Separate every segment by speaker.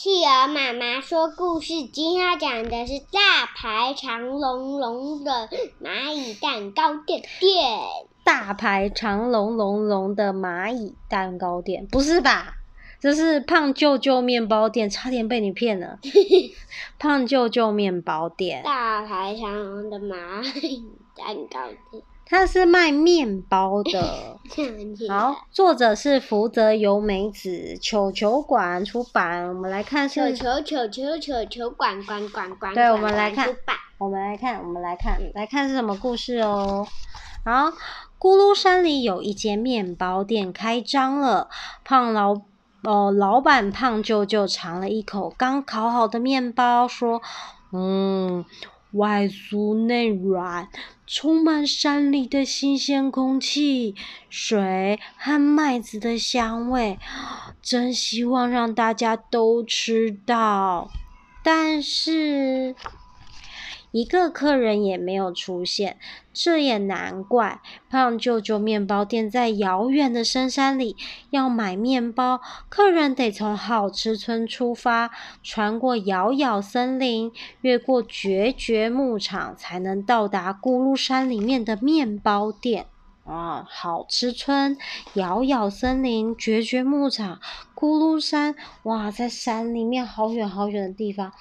Speaker 1: 企鹅妈妈说故事，今天要讲的是大排长龙龙的蚂蚁蛋糕店店。
Speaker 2: 大排长龙龙龙的蚂蚁蛋糕店，不是吧？这是胖舅舅面包店，差点被你骗了。胖舅舅面包店。
Speaker 1: 大排长龙的蚂蚁蛋糕店。
Speaker 2: 它是卖面包的。好，作者是福泽由美子，球球馆出版。我们来看是
Speaker 1: 球球球球球馆馆馆馆。
Speaker 2: 对，我们来看，我们来看，我们来看，来看是什么故事哦。好，咕噜山里有一间面包店开张了。胖老哦，老板胖舅舅尝了一口刚烤好的面包，说：“嗯。”外酥内软，充满山里的新鲜空气、水和麦子的香味，真希望让大家都吃到。但是，一个客人也没有出现，这也难怪。胖舅舅面包店在遥远的深山里，要买面包，客人得从好吃村出发，穿过遥遥森林，越过绝绝牧场，才能到达咕噜山里面的面包店。啊，好吃村、遥遥森林、绝绝牧场、咕噜山，哇，在山里面好远好远的地方，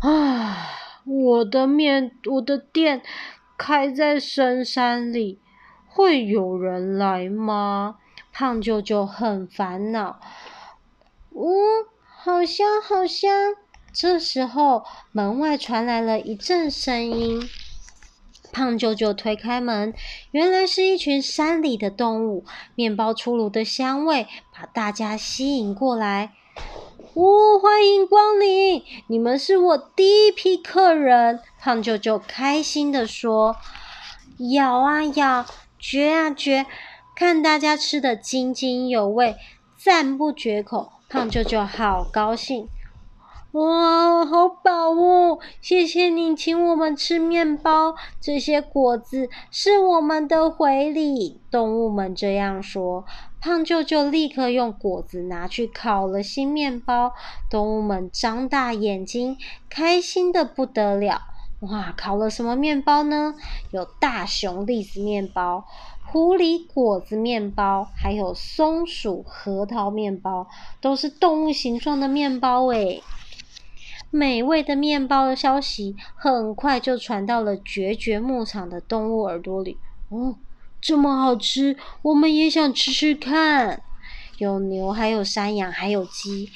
Speaker 2: 啊。我的面，我的店开在深山里，会有人来吗？胖舅舅很烦恼。呜、嗯，好香，好香！这时候，门外传来了一阵声音。胖舅舅推开门，原来是一群山里的动物。面包出炉的香味把大家吸引过来。哦，欢迎光临！你们是我第一批客人。胖舅舅开心地说：“咬啊咬，嚼啊嚼，看大家吃得津津有味，赞不绝口。”胖舅舅好高兴。哇，好饱哦！谢谢你请我们吃面包，这些果子是我们的回礼。动物们这样说。胖舅舅立刻用果子拿去烤了新面包，动物们张大眼睛，开心得不得了。哇，烤了什么面包呢？有大熊栗子面包、狐狸果子面包，还有松鼠核桃面包，都是动物形状的面包诶。美味的面包的消息很快就传到了绝绝牧场的动物耳朵里。哦。这么好吃，我们也想吃吃看。有牛，还有山羊，还有鸡，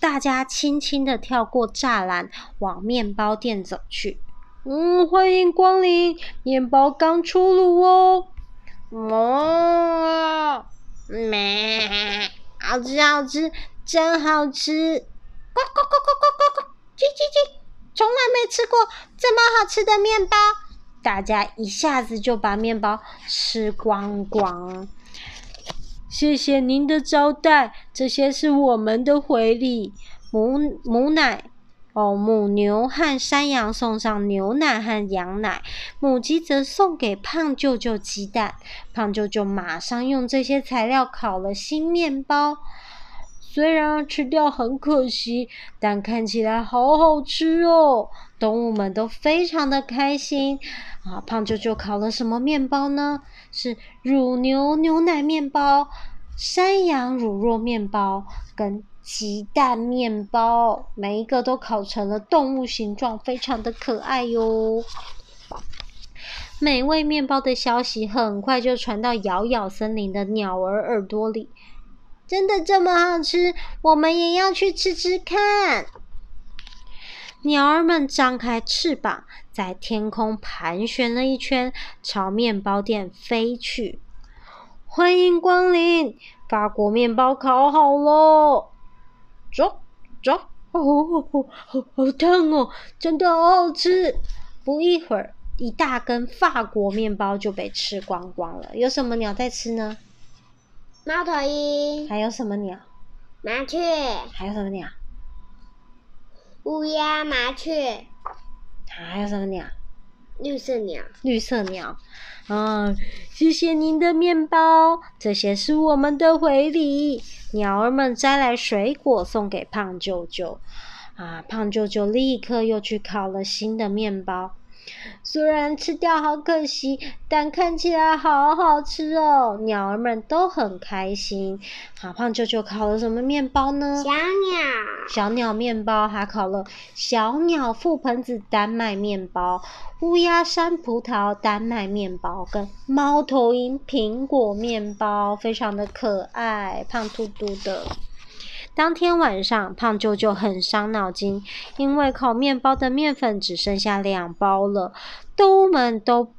Speaker 2: 大家轻轻地跳过栅栏，往面包店走去。嗯，欢迎光临，面包刚出炉哦。哦，咩，好吃好吃，真好吃！呱呱呱呱呱呱呱，叽叽叽，从来没吃过这么好吃的面包。大家一下子就把面包吃光光。谢谢您的招待，这些是我们的回礼。母母奶哦，母牛和山羊送上牛奶和羊奶，母鸡则送给胖舅舅鸡蛋。胖舅舅马上用这些材料烤了新面包。虽然吃掉很可惜，但看起来好好吃哦！动物们都非常的开心啊！胖舅舅烤了什么面包呢？是乳牛牛奶面包、山羊乳酪面包跟鸡蛋面包，每一个都烤成了动物形状，非常的可爱哟！美味面包的消息很快就传到咬咬森林的鸟儿耳朵里。真的这么好吃？我们也要去吃吃看。鸟儿们张开翅膀，在天空盘旋了一圈，朝面包店飞去。欢迎光临，法国面包烤好喽！走走，哦哦哦，好好烫哦，真的好好吃。不一会儿，一大根法国面包就被吃光光了。有什么鸟在吃呢？
Speaker 1: 猫头鹰，
Speaker 2: 还有什么鸟？
Speaker 1: 麻雀，
Speaker 2: 还有什么鸟？
Speaker 1: 乌鸦、麻雀，
Speaker 2: 还有什么鸟？
Speaker 1: 绿色鸟。
Speaker 2: 绿色鸟。嗯，谢谢您的面包，这些是我们的回礼。鸟儿们摘来水果送给胖舅舅。啊，胖舅舅立刻又去烤了新的面包。虽然吃掉好可惜，但看起来好好吃哦！鸟儿们都很开心。好，胖舅舅烤了什么面包呢？
Speaker 1: 小鸟。
Speaker 2: 小鸟面包，还烤了小鸟覆盆子丹麦面包、乌鸦山葡萄丹麦面包跟猫头鹰苹果面包，非常的可爱，胖嘟嘟的。当天晚上，胖舅舅很伤脑筋，因为烤面包的面粉只剩下两包了。动物们都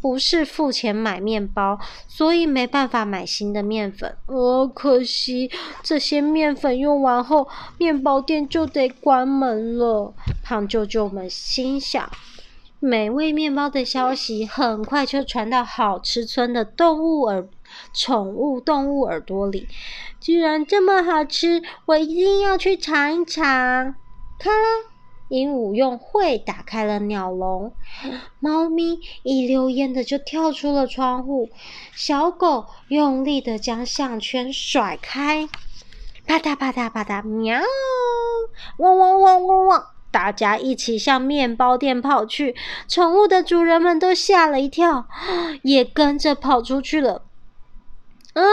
Speaker 2: 不是付钱买面包，所以没办法买新的面粉。哦，可惜这些面粉用完后，面包店就得关门了。胖舅舅们心想。美味面包的消息很快就传到好吃村的动物耳、宠物动物耳朵里。居然这么好吃，我一定要去尝一尝！咔啦，鹦鹉用喙打开了鸟笼，猫咪一溜烟的就跳出了窗户，小狗用力的将项圈甩开，啪嗒啪嗒啪嗒，喵！汪汪汪汪汪！大家一起向面包店跑去，宠物的主人们都吓了一跳，也跟着跑出去了。嗯，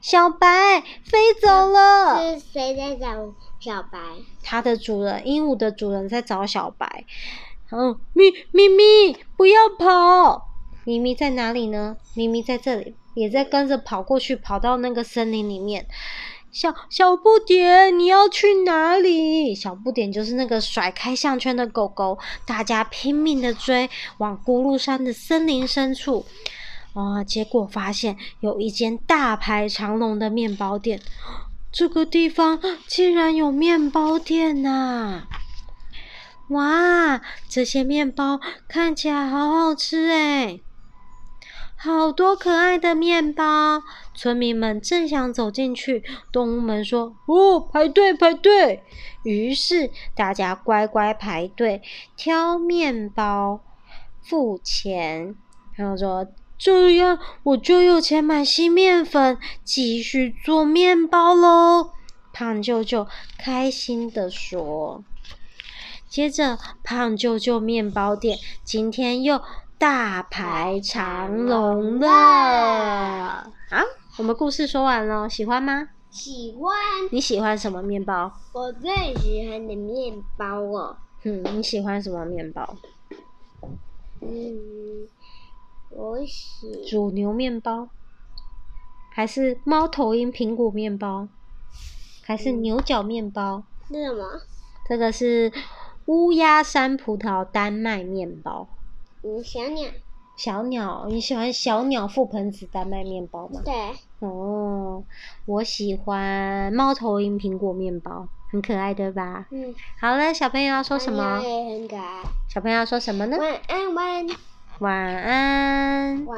Speaker 2: 小白飞走了。
Speaker 1: 是谁在找小白？
Speaker 2: 它的主人，鹦鹉的主人在找小白。嗯，咪咪咪，不要跑！咪咪在哪里呢？咪咪在这里，也在跟着跑过去，跑到那个森林里面。小小不点，你要去哪里？小不点就是那个甩开项圈的狗狗，大家拼命的追，往咕噜山的森林深处。啊，结果发现有一间大排长龙的面包店，这个地方竟然有面包店呐、啊！哇，这些面包看起来好好吃诶。好多可爱的面包，村民们正想走进去，动物们说：“哦，排队排队！”于是大家乖乖排队挑面包、付钱，然后说：“这样我就有钱买新面粉，继续做面包喽。”胖舅舅开心的说。接着，胖舅舅面包店今天又大排长龙了！好，我们故事说完了，喜欢吗？
Speaker 1: 喜欢。
Speaker 2: 你喜欢什么面包？
Speaker 1: 我最喜欢的面包哦。
Speaker 2: 嗯，你喜欢什么面包？
Speaker 1: 嗯，我喜。
Speaker 2: 煮牛面包，还是猫头鹰苹果面包，还是牛角面包？
Speaker 1: 是什么？
Speaker 2: 这个是乌鸦山葡萄丹麦面包。
Speaker 1: 小鸟，
Speaker 2: 小鸟，你喜欢小鸟覆盆子丹麦面包吗？
Speaker 1: 对。
Speaker 2: 哦，我喜欢猫头鹰苹果面包，很可爱，对吧？
Speaker 1: 嗯。
Speaker 2: 好了，小朋友要说什么？
Speaker 1: 也很可爱。
Speaker 2: 小朋友要说什么呢？
Speaker 1: 晚安，晚安。
Speaker 2: 晚安。